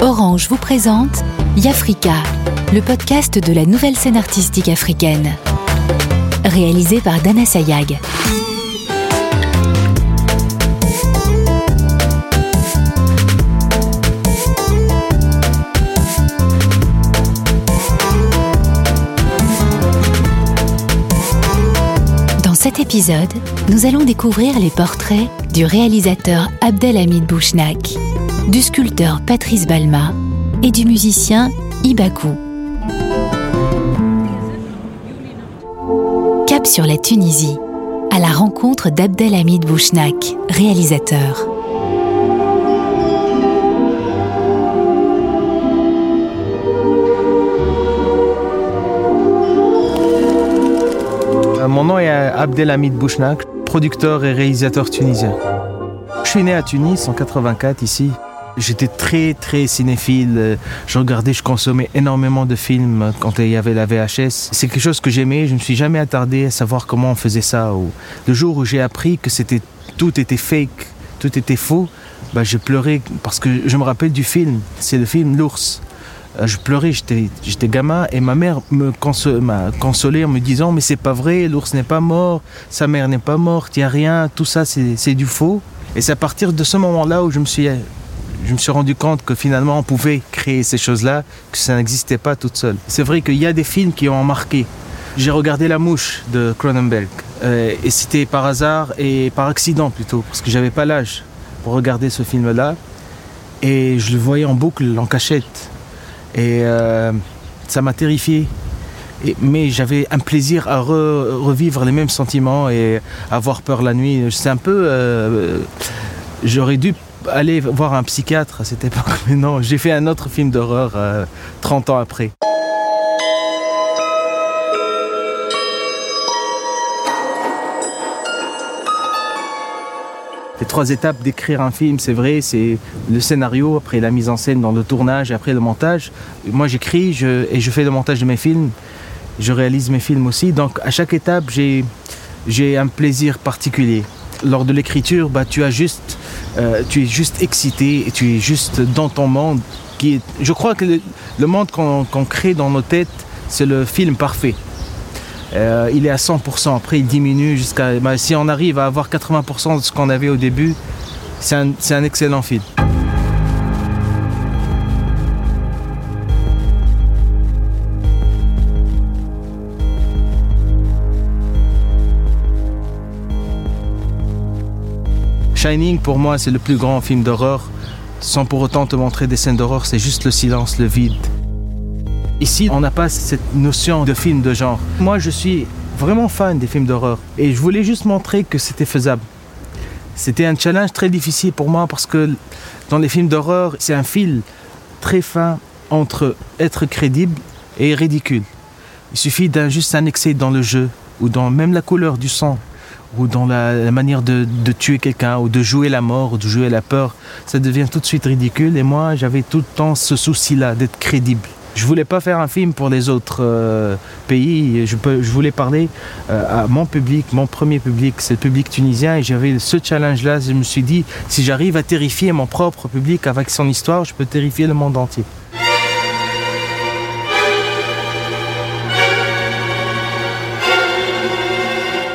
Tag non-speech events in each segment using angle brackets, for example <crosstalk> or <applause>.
Orange vous présente Yafrika, le podcast de la nouvelle scène artistique africaine. Réalisé par Dana Sayag. Dans cet épisode, nous allons découvrir les portraits du réalisateur Abdelhamid Bouchnak, du sculpteur Patrice Balma et du musicien Ibakou. Cap sur la Tunisie, à la rencontre d'Abdelhamid Bouchnak, réalisateur. Euh, Mon nom est Abdelhamid Bouchnak, producteur et réalisateur tunisien. Je suis né à Tunis en 84 ici. J'étais très très cinéphile. Je regardais, je consommais énormément de films quand il y avait la VHS. C'est quelque chose que j'aimais. Je ne me suis jamais attardé à savoir comment on faisait ça. Le jour où j'ai appris que c'était tout était fake, tout était faux, bah, j'ai pleuré parce que je me rappelle du film. C'est le film L'ours. Euh, Je pleurais, j'étais gamin et ma mère me conso- m'a consolé en me disant mais c'est pas vrai, l'ours n'est pas mort, sa mère n'est pas morte, il n'y a rien, tout ça c'est du faux. Et c'est à partir de ce moment-là où je me suis je me suis rendu compte que finalement on pouvait créer ces choses-là, que ça n'existait pas toute seule. C'est vrai qu'il y a des films qui ont marqué. J'ai regardé La Mouche de Cronenberg euh, et c'était par hasard et par accident plutôt parce que j'avais pas l'âge pour regarder ce film-là et je le voyais en boucle, en cachette et euh, ça m'a terrifié. Mais j'avais un plaisir à re- revivre les mêmes sentiments et avoir peur la nuit. C'est un peu. euh, J'aurais dû aller voir un psychiatre à cette époque, <laughs> mais non, j'ai fait un autre film d'horreur euh, 30 ans après. Les trois étapes d'écrire un film, c'est vrai, c'est le scénario, après la mise en scène dans le tournage, après le montage. Moi, j'écris et je fais le montage de mes films. Je réalise mes films aussi. Donc, à chaque étape, j'ai un plaisir particulier. Lors de l'écriture, bah, tu as juste, euh, tu es juste excité et tu es juste dans ton monde. Qui je crois que le, monde qu'on crée dans nos têtes, c'est le film parfait. Euh, il est à 100%. Après, il diminue jusqu'à. bah, si on arrive à avoir 80% de ce qu'on avait au début, c'est un, c'est un excellent film. Shining, pour moi, c'est le plus grand film d'horreur. Sans pour autant te montrer des scènes d'horreur, c'est juste le silence, le vide. Ici, on n'a pas cette notion de film de genre. Moi, je suis vraiment fan des films d'horreur. Et je voulais juste montrer que c'était faisable. C'était un challenge très difficile pour moi parce que dans les films d'horreur, c'est un fil très fin entre être crédible et ridicule. Il suffit d'un juste un excès dans le jeu ou dans même la couleur du sang ou dans la, manière de tuer quelqu'un ou de jouer la mort ou de jouer la peur. Ça devient tout de suite ridicule et moi j'avais tout le temps ce souci-là d'être crédible. Je voulais pas faire un film pour les autres euh, pays. Je, voulais parler euh, à mon public, mon premier public, c'est le public tunisien. Et j'avais ce challenge-là. Je me suis dit, si j'arrive à terrifier mon propre public avec son histoire, je peux terrifier le monde entier.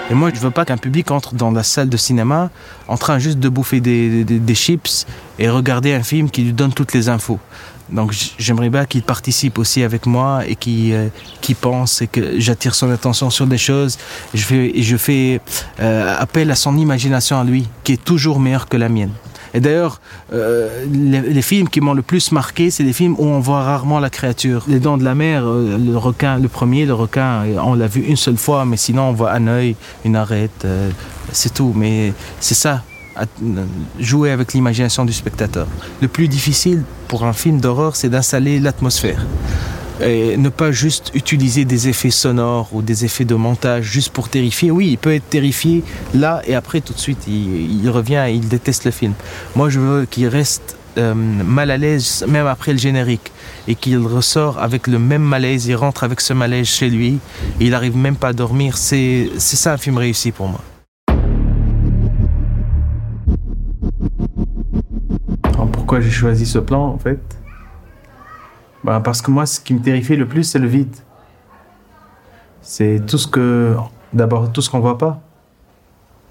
Et moi, je veux pas qu'un public entre dans la salle de cinéma en train juste de bouffer des chips et regarder un film qui lui donne toutes les infos. Donc j'aimerais bien qu'il participe aussi avec moi et qu'il euh, qu'il pense et que j'attire son attention sur des choses. Je fais, je fais euh, appel à son imagination à lui, qui est toujours meilleure que la mienne. Et d'ailleurs, euh, les, les films qui m'ont le plus marqué, c'est des films où on voit rarement la créature. Les Dents de la Mer, le requin, le premier, le requin, on l'a vu une seule fois, mais sinon on voit un œil, une arête, c'est tout. Mais c'est ça, jouer avec l'imagination du spectateur. Le plus difficile pour un film d'horreur, c'est d'installer l'atmosphère. Et ne pas juste utiliser des effets sonores ou des effets de montage juste pour terrifier. Oui, il peut être terrifié là et après tout de suite il, revient et il déteste le film. Moi je veux qu'il reste euh, mal à l'aise même après le générique et qu'il ressort avec le même malaise, il rentre avec ce malaise chez lui il arrive même pas à dormir. C'est ça un film réussi pour moi. J'ai choisi ce plan en fait bah, Parce que moi, ce qui me terrifie le plus, c'est le vide. C'est tout ce que. D'abord, tout ce qu'on voit pas.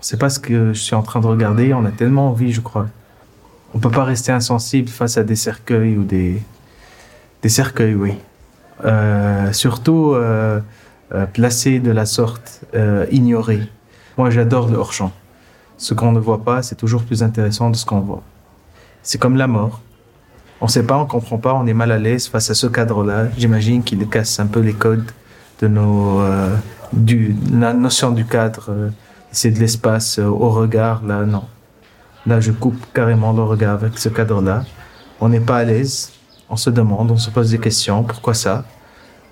C'est pas ce que je suis en train de regarder. On a tellement envie, je crois. On peut pas rester insensible face à des cercueils ou des. Des cercueils, oui. Euh, surtout euh, euh, placés de la sorte, euh, ignorés. Moi, j'adore le hors-champ. Ce qu'on ne voit pas, c'est toujours plus intéressant de ce qu'on voit. C'est comme la mort. On ne sait pas, on ne comprend pas, on est mal à l'aise face à ce cadre-là. J'imagine qu'il casse un peu les codes de nos, euh, la notion du cadre. c'est de l'espace euh, au regard. Là, non. Là, je coupe carrément le regard avec ce cadre-là. On n'est pas à l'aise. On se demande, on se pose des questions. Pourquoi ça?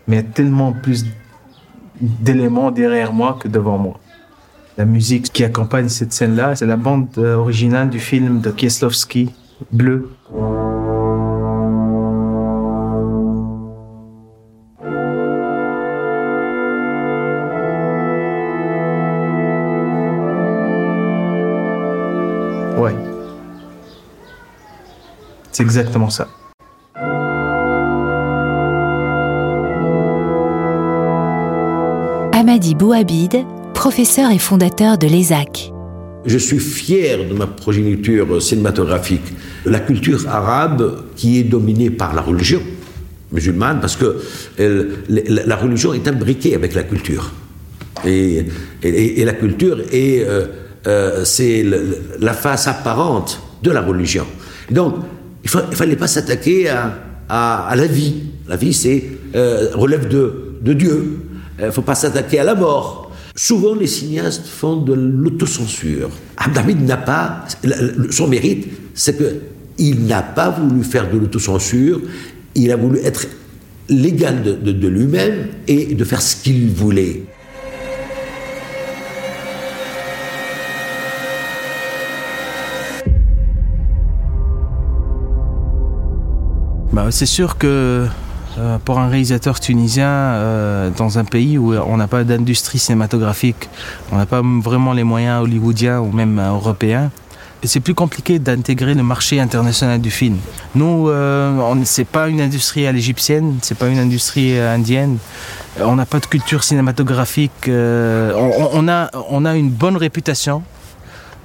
Mais il y a tellement plus d'éléments derrière moi que devant moi. La musique qui accompagne cette scène-là, c'est la bande euh, originale du film de Kieslowski, Bleu. Ouais. C'est exactement ça. Amadi Bouhabid, professeur et fondateur de l'ESAC. Je suis fier de ma progéniture cinématographique. La culture arabe qui est dominée par la religion musulmane, parce que la religion est imbriquée avec la culture. Et, la culture est, euh, euh, c'est la face apparente de la religion. Donc, il ne fallait pas s'attaquer à la vie. La vie, c'est euh, relève de, de Dieu. Il ne faut pas s'attaquer à la mort. Souvent, les cinéastes font de l'autocensure. Abdhamid n'a pas. Son mérite, c'est qu'il n'a pas voulu faire de l'autocensure. Il a voulu être l'égal de lui-même et de faire ce qu'il voulait. Bah, c'est sûr que euh, pour un réalisateur tunisien, euh, dans un pays où on n'a pas d'industrie cinématographique, on n'a pas vraiment les moyens hollywoodiens ou même euh, européens, c'est plus compliqué d'intégrer le marché international du film. Nous, euh, c'est pas une industrie à l'égyptienne, c'est pas une industrie indienne. On n'a pas de culture cinématographique. on a une bonne réputation,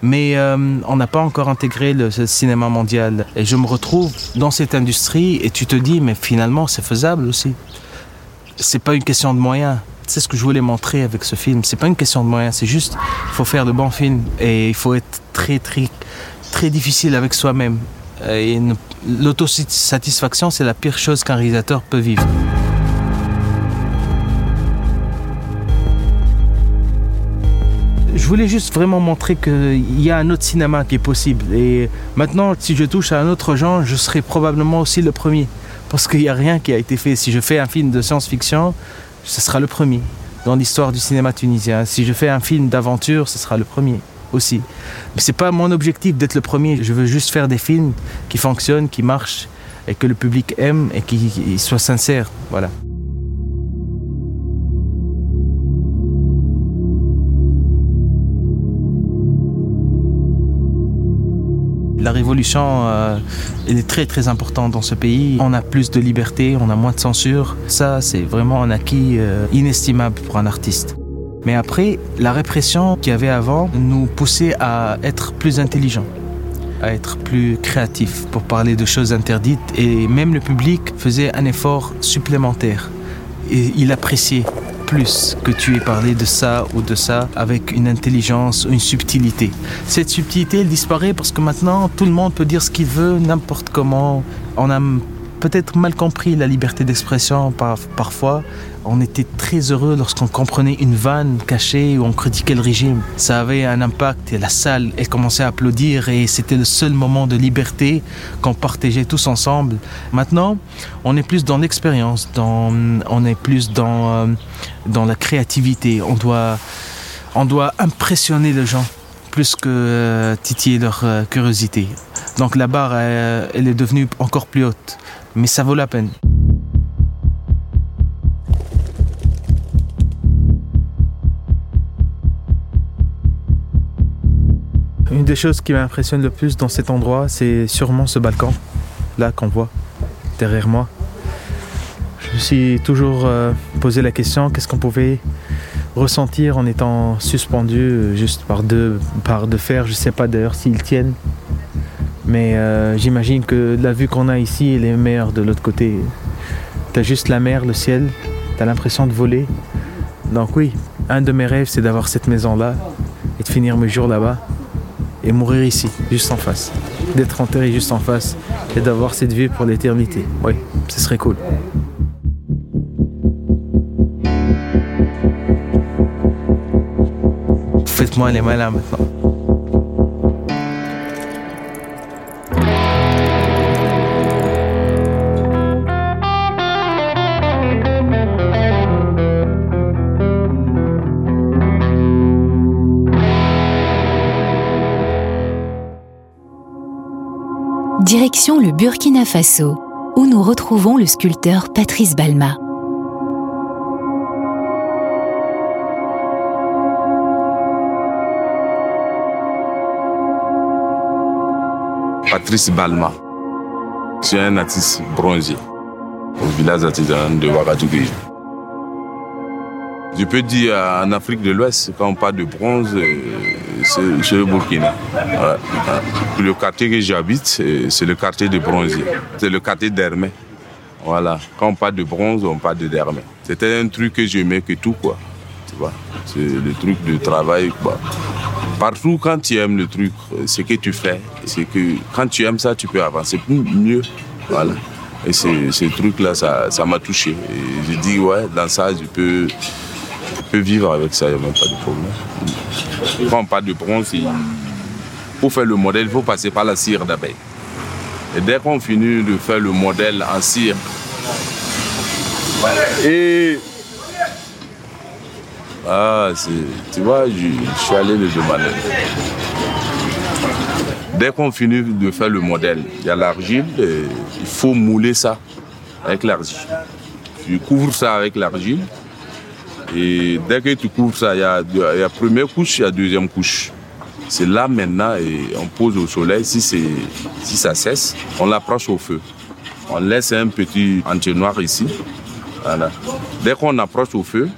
mais euh, on n'a pas encore intégré le, cinéma mondial. Et je me retrouve dans cette industrie et tu te dis, mais finalement, c'est faisable aussi. C'est pas une question de moyens. C'est ce que je voulais montrer avec ce film? C'est pas une question de moyens, c'est juste, il faut faire de bons films et il faut être très, très, très difficile avec soi-même. L'autosatisfaction, c'est la pire chose qu'un réalisateur peut vivre. Voulais juste vraiment montrer qu'il y a un autre cinéma qui est possible. Et maintenant, si je touche à un autre genre, je serai probablement aussi le premier. Parce qu'il n'y a rien qui a été fait. Si je fais un film de science-fiction, ce sera le premier dans l'histoire du cinéma tunisien. Si je fais un film d'aventure, ce sera le premier aussi. Mais c'est pas mon objectif d'être le premier. Je veux juste faire des films qui fonctionnent, qui marchent et que le public aime et qui, qui soient sincères. Voilà. La révolution, euh, est très très importante dans ce pays. On a plus de liberté, on a moins de censure. Ça, c'est vraiment un acquis euh, inestimable pour un artiste. Mais après, la répression qu'il y avait avant nous poussait à être plus intelligents, à être plus créatifs pour parler de choses interdites. Et même le public faisait un effort supplémentaire. Et il appréciait que tu aies parlé de ça ou de ça avec une intelligence ou une subtilité. Cette subtilité, elle disparaît parce que maintenant, tout le monde peut dire ce qu'il veut, n'importe comment. On a peut-être mal compris la liberté d'expression par- parfois. On était très heureux lorsqu'on comprenait une vanne cachée ou on critiquait le régime. Ça avait un impact et la salle, elle commençait à applaudir et c'était le seul moment de liberté qu'on partageait tous ensemble. Maintenant, on est plus dans l'expérience, on est plus dans, euh, dans la créativité. On doit, on doit impressionner les gens plus que euh, titiller leur euh, curiosité. Donc la barre, euh, elle est devenue encore plus haute. Mais ça vaut la peine. Une des choses qui m'impressionne le plus dans cet endroit, c'est sûrement ce balcon. là qu'on voit derrière moi. Je me suis toujours euh, posé la question qu'est-ce qu'on pouvait ressentir en étant suspendu euh, juste par deux, par de fer. Je ne sais pas d'ailleurs s'ils tiennent. Mais euh, j'imagine que la vue qu'on a ici, elle est meilleure de l'autre côté. Tu as juste la mer, le ciel, tu as l'impression de voler. Donc oui, un de mes rêves, c'est d'avoir cette maison-là et de finir mes jours là-bas et mourir ici, juste en face. D'être enterré juste en face et d'avoir cette vue pour l'éternité. Oui, ce serait cool. Faites-moi les malins maintenant. Direction le Burkina Faso, où nous retrouvons le sculpteur Patrice Balma. Patrice Balma. Suis un artiste bronzier au village artisanal de Ouagadougou. Je peux dire en Afrique de l'Ouest, quand on parle de bronze, euh, c'est le Burkina. Le quartier que j'habite, c'est le quartier de bronzier. C'est le quartier d'Hermé. Voilà. Quand on parle de bronze, on parle de d'Hermé. C'était un truc que j'aimais que tout, quoi. Tu vois, c'est le truc de travail. Partout, quand tu aimes le truc, ce que tu fais, c'est que quand tu aimes ça, tu peux avancer mieux. Voilà. Et ce truc-là, ça m'a touché. Et j'ai dit, ouais, dans ça, je peux, je peux vivre avec ça, il n'y a même pas de problème. Quand on parle de bronze, pour faire le modèle, il faut passer par la cire d'abeille. Et dès qu'on finit de faire le modèle en cire, et ah, tu vois, je, suis allé le demander. Dès qu'on finit de faire le modèle, il y a l'argile, il faut mouler ça avec l'argile. Tu couvres ça avec l'argile. Et dès que tu couvres ça, il y a, la première couche, il y a deuxième couche. C'est là maintenant, et on pose au soleil. Si, si ça cesse, on l'approche au feu. On laisse un petit noir ici. Voilà. Dès qu'on approche au feu,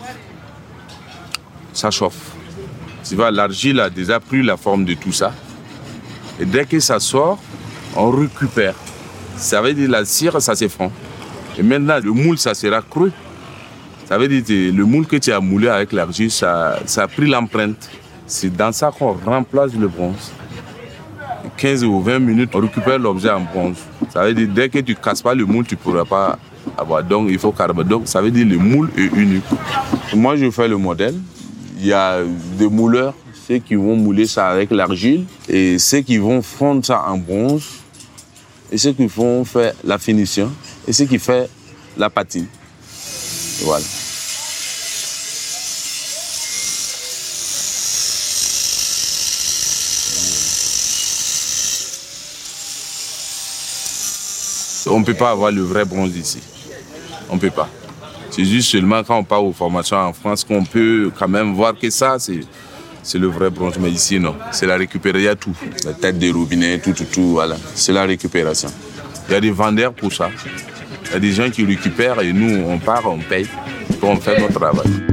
ça chauffe. Tu vois, l'argile a déjà pris la forme de tout ça. Et dès que ça sort, on récupère. Ça veut dire la cire, ça s'effondre. Et maintenant, le moule, ça sera creux. Ça veut dire que le moule que tu as moulé avec l'argile, ça, a pris l'empreinte. C'est dans ça qu'on remplace le bronze. 15 ou 20 minutes, on récupère l'objet en bronze. Ça veut dire dès que tu ne casses pas le moule, tu ne pourras pas avoir. Donc il faut carrément. Donc ça veut dire le moule est unique. Moi, je fais le modèle il y a des mouleurs, ceux qui vont mouler ça avec l'argile, et ceux qui vont fondre ça en bronze, et ceux qui vont faire la finition, et ceux qui font la patine. Voilà. On ne peut pas avoir le vrai bronze ici. On ne peut pas. C'est juste seulement quand on part aux formations en France qu'on peut quand même voir que ça, c'est le vrai bronze. Mais ici, non. C'est la récupération, il y a tout. La tête des robinets, tout, tout, tout, voilà. C'est la récupération. Il y a des vendeurs pour ça. Il y a des gens qui récupèrent et nous, on part, on paye, on fait notre travail.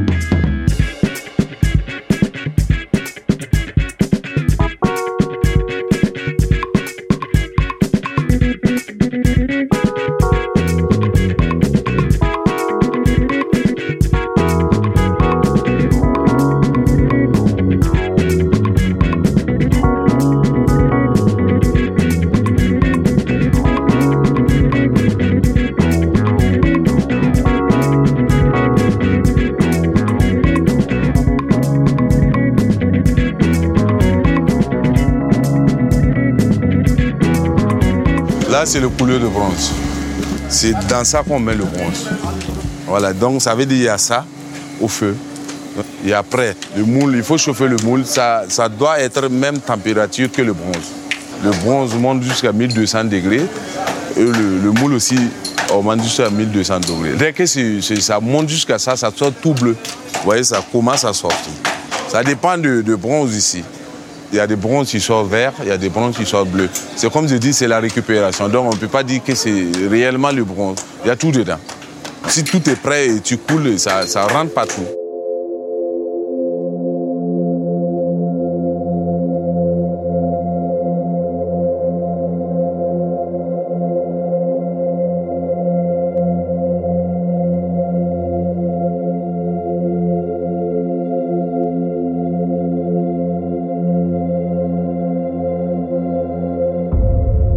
C'est le couleur de bronze. C'est dans ça qu'on met le bronze. Voilà, donc ça veut dire qu'il y a ça au feu. Et après, le moule, il faut chauffer le moule. Ça, ça doit être même température que le bronze. Le bronze monte jusqu'à 1200 degrés. Et le, moule aussi monte jusqu'à 1200 degrés. Dès que ça monte jusqu'à ça, ça sort tout bleu. Vous voyez, ça commence à sortir. Ça dépend de, de bronze ici. Il y a des bronzes qui sont verts, il y a des bronzes qui sont bleus. C'est comme je dis, c'est la récupération. Donc on ne peut pas dire que c'est réellement le bronze. Il y a tout dedans. Si tout est prêt et tu coules, ça, ça rentre partout.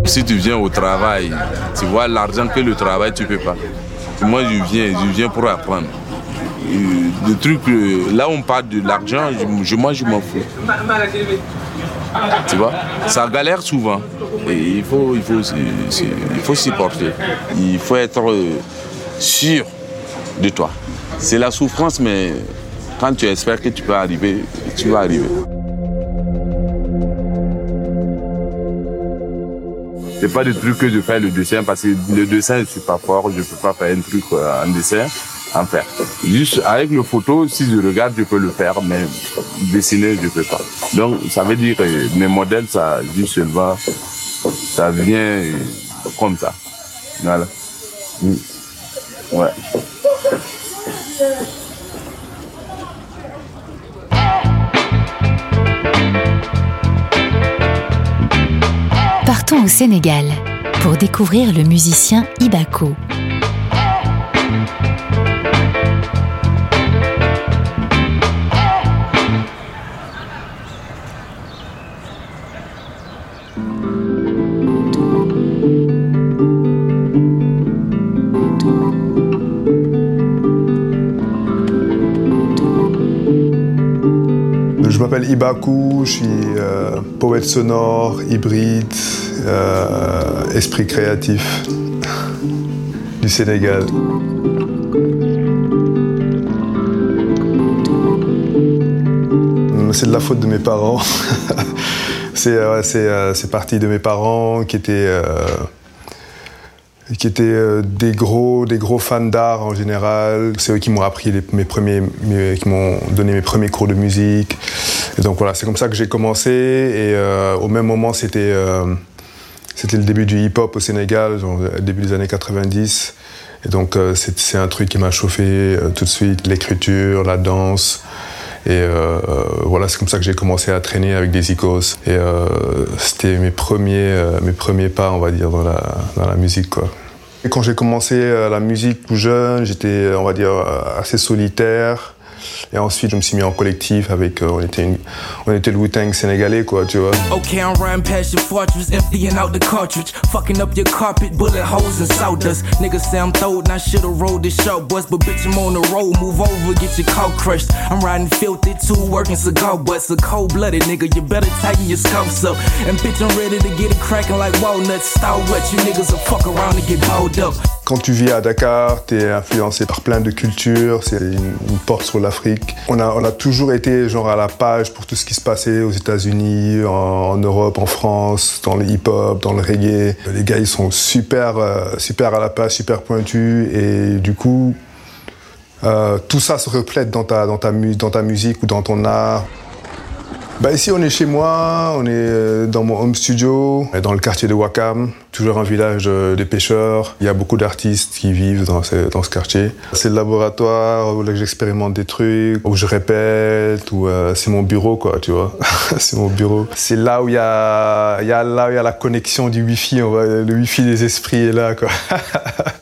Si tu viens au travail, tu vois l'argent que le travail, tu peux pas. Moi, je viens, je viens pour apprendre. Le truc, là on parle de l'argent, je, moi je m'en fous. Tu vois, ça galère souvent. Et il faut, il faut, il faut s'y porter. Il faut être euh, sûr de toi. C'est la souffrance, mais quand tu espères que tu peux arriver, tu vas arriver. C'est pas du truc que je fais le dessin parce que le dessin, je suis pas fort, je peux pas faire un truc euh, en dessin, en faire. Juste avec le photo, si je regarde, je peux le faire, mais dessiner, je peux pas. Donc, ça veut dire que mes modèles, ça, juste seulement, ça vient comme ça. Voilà. Mm. Ouais. Au Sénégal pour découvrir le musicien Ibako. Je m'appelle Ibaku, je suis euh, poète sonore, hybride, euh, esprit créatif du Sénégal. C'est de la faute de mes parents. <laughs> c'est euh, parti de mes parents qui étaient des gros, gros fans d'art en général. C'est eux qui m'ont appris mes premiers, qui m'ont donné mes premiers cours de musique. Donc c'est comme ça que j'ai commencé. Et au même moment, c'était c'était le début du hip-hop au Sénégal, genre, début des années 90. Et donc, euh, c'est un truc qui m'a chauffé euh, tout de suite, l'écriture, la danse. Et euh, voilà, c'est comme ça que j'ai commencé à traîner avec des icos. Et c'était mes premiers, mes premiers pas, on va dire, dans la, dans la musique, quoi. Et quand j'ai commencé la musique tout jeune, j'étais, on va dire, assez solitaire. Et ensuite, je me suis mis en collectif avec, euh, on, était était Wu-Tang sénégalais, quoi, tu vois. Okay, I'm riding past your fortress, emptying out the cartridge, fucking up your carpet, bullet holes and sawdust. Niggas say I'm throwed, and I should've rolled this short bus, but bitch, I'm on the road, move over, get your car crushed. I'm riding filthy too, working cigar butts, a cold blooded nigga, you better tighten your scopes up. And bitch, I'm ready to get it cracking like walnuts. Start what you niggas will fuck around and get balled up. Quand tu vis à Dakar, tu es influencé par plein de cultures, c'est une, porte sur l'Afrique. On a, on a toujours été genre à la page pour tout ce qui se passait aux États-Unis, en, en, Europe, en France, dans le hip-hop, dans le reggae. Les gars, ils sont super, euh, super à la page, super pointus, et du coup, euh, tout ça se reflète dans ta, dans, ta, dans ta musique ou dans ton art. Bah ici on est chez moi, on est euh, dans mon home studio, dans le quartier de Wakam, toujours un village des pêcheurs. Il y a beaucoup d'artistes qui vivent dans ce, quartier. C'est le laboratoire où j'expérimente des trucs, où je répète, où euh, c'est mon bureau quoi, tu vois. <laughs> c'est mon bureau. C'est là où il y a, y a y a la connexion du wifi, on va, le wifi des esprits est là quoi. <laughs>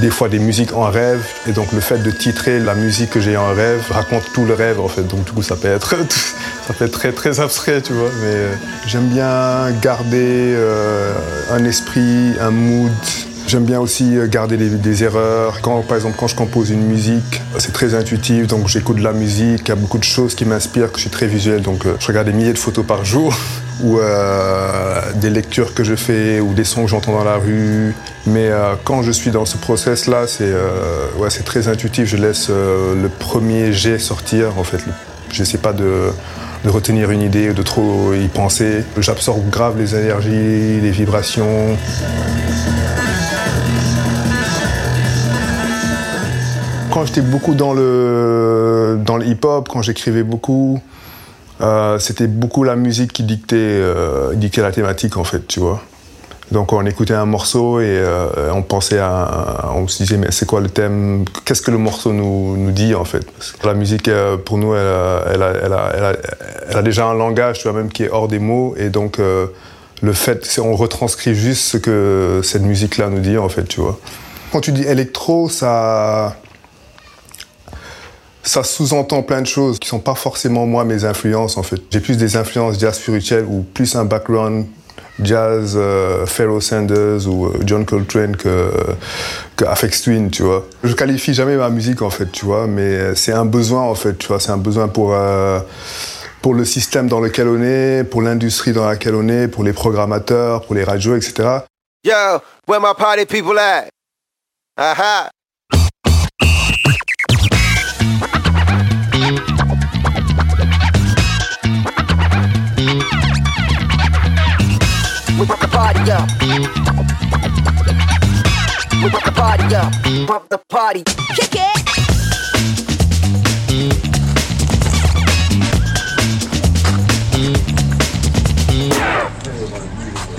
des fois des musiques en rêve et donc le fait de titrer la musique que j'ai en rêve raconte tout le rêve en fait. Donc du coup ça peut être <laughs> ça peut être très très abstrait tu vois. Mais euh, j'aime bien garder euh, un esprit, un mood. J'aime bien aussi euh, garder des, erreurs. Quand, par exemple, quand je compose une musique, c'est très intuitif, donc j'écoute de la musique, il y a beaucoup de choses qui m'inspirent, que je suis très visuel, donc je regarde des milliers de photos par jour. <laughs> ou euh, des lectures que je fais ou des sons que j'entends dans la rue. Mais euh, quand je suis dans ce process-là, c'est euh, ouais, très intuitif. Je laisse le premier jet sortir. En fait, je n'essaie pas de, de, retenir une idée ou de trop y penser. J'absorbe grave les énergies, les vibrations. Quand j'étais beaucoup dans le, dans le hip-hop, quand j'écrivais beaucoup, euh, c'était beaucoup la musique qui dictait, euh, dictait la thématique en fait, tu vois. Donc on écoutait un morceau et euh, on pensait à, on se disait mais c'est quoi le thème? Qu'est-ce que le morceau nous, nous dit en fait? La musique pour nous elle a, elle, a, elle, a, elle a, déjà un langage tu vois même qui est hors des mots et donc le fait on retranscrit juste ce que cette musique là nous dit en fait tu vois. Quand tu dis électro ça ça sous-entend plein de choses qui sont pas forcément moi mes influences en fait. J'ai plus des influences jazz spirituel ou plus un background jazz euh, Sanders ou euh, John Coltrane que, que Afex Twin, tu vois. Je qualifie jamais ma musique en fait, tu vois, mais c'est un besoin en fait, tu vois, c'est un besoin pour euh, pour le système dans lequel on est, pour l'industrie dans laquelle on est, pour les programmateurs, pour les radios, etc. Yo, where my party people at? Aha. Je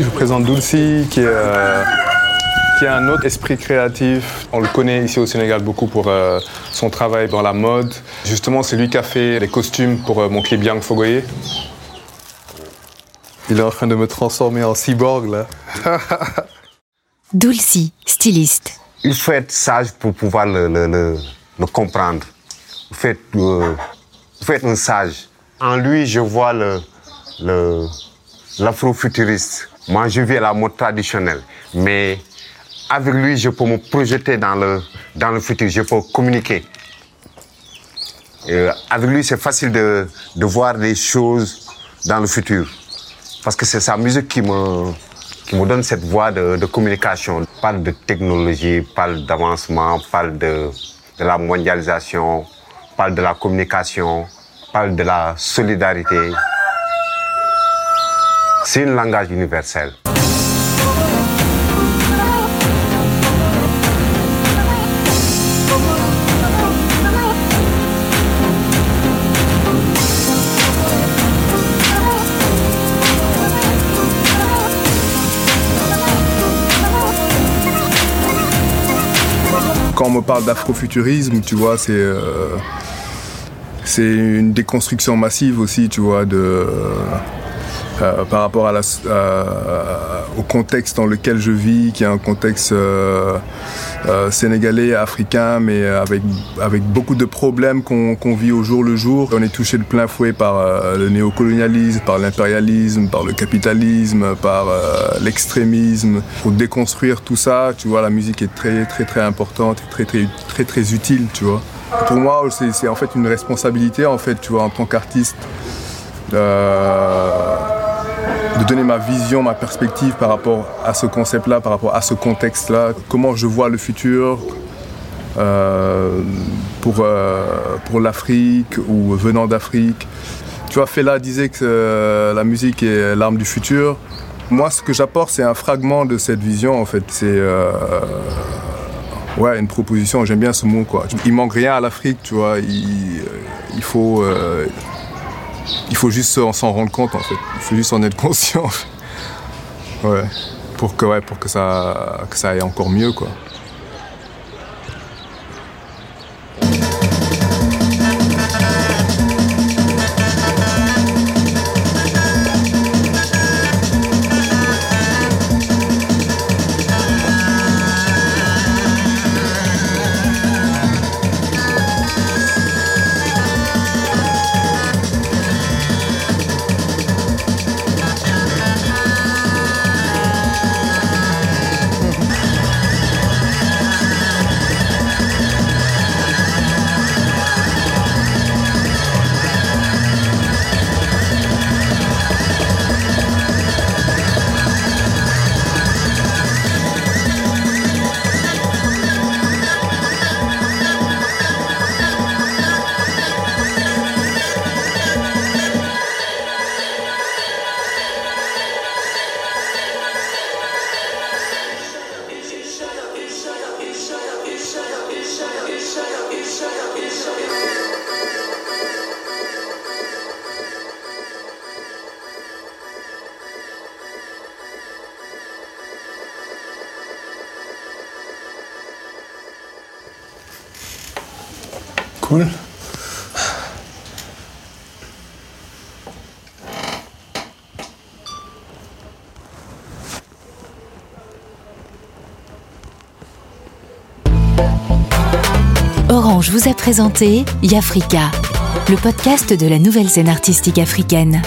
vous présente Dulci, qui est, euh, a un autre esprit créatif. On le connaît ici au Sénégal beaucoup pour euh, son travail dans la mode. Justement, c'est lui qui a fait les costumes pour euh, mon clip Yang Fogoye. Il est en train de me transformer en cyborg là. <laughs> Dulcie, styliste. Il faut être sage pour pouvoir le, le, le, comprendre. Vous faites, euh, faites un sage. En lui, je vois le, l'afrofuturiste. Moi, je vis à la mode traditionnelle. Mais avec lui, je peux me projeter dans le, dans le futur. Je peux communiquer. avec lui, c'est facile de, de voir des choses dans le futur parce que c'est sa musique qui me, qui me donne cette voie de, de communication. Parle de technologie, parle d'avancement, parle de, de la mondialisation, parle de la communication, parle de la solidarité. C'est un langage universel. Quand on me parle d'afrofuturisme, tu vois, c'est euh, une déconstruction massive aussi, tu vois, de euh, par rapport au contexte dans lequel je vis, qui est un contexte euh, euh, sénégalais, africain, mais avec, avec beaucoup de problèmes qu'on vit au jour le jour. On est touché de plein fouet par le néocolonialisme, par l'impérialisme, par le capitalisme, par l'extrémisme. Pour déconstruire tout ça, tu vois, la musique est très très très importante, très très très très utile, tu vois. Pour moi, c'est en fait une responsabilité, en fait, tu vois, en tant qu'artiste. Euh, de donner ma vision, ma perspective par rapport à ce concept-là, par rapport à ce contexte-là, comment je vois le futur euh, pour, euh, pour l'Afrique ou venant d'Afrique. Tu vois, Fela disait que euh, la musique est l'arme du futur. Moi, ce que j'apporte, c'est un fragment de cette vision, en fait. C'est ouais, une proposition, j'aime bien ce mot, quoi. Il manque rien à l'Afrique, tu vois. Il, il faut il faut juste s'en rendre compte en fait. Il faut juste en être <laughs> conscient. ouais. Pour que, ouais, pour que ça, que ça aille encore mieux quoi. Orange vous a présenté Yafrika, le podcast de la nouvelle scène artistique africaine.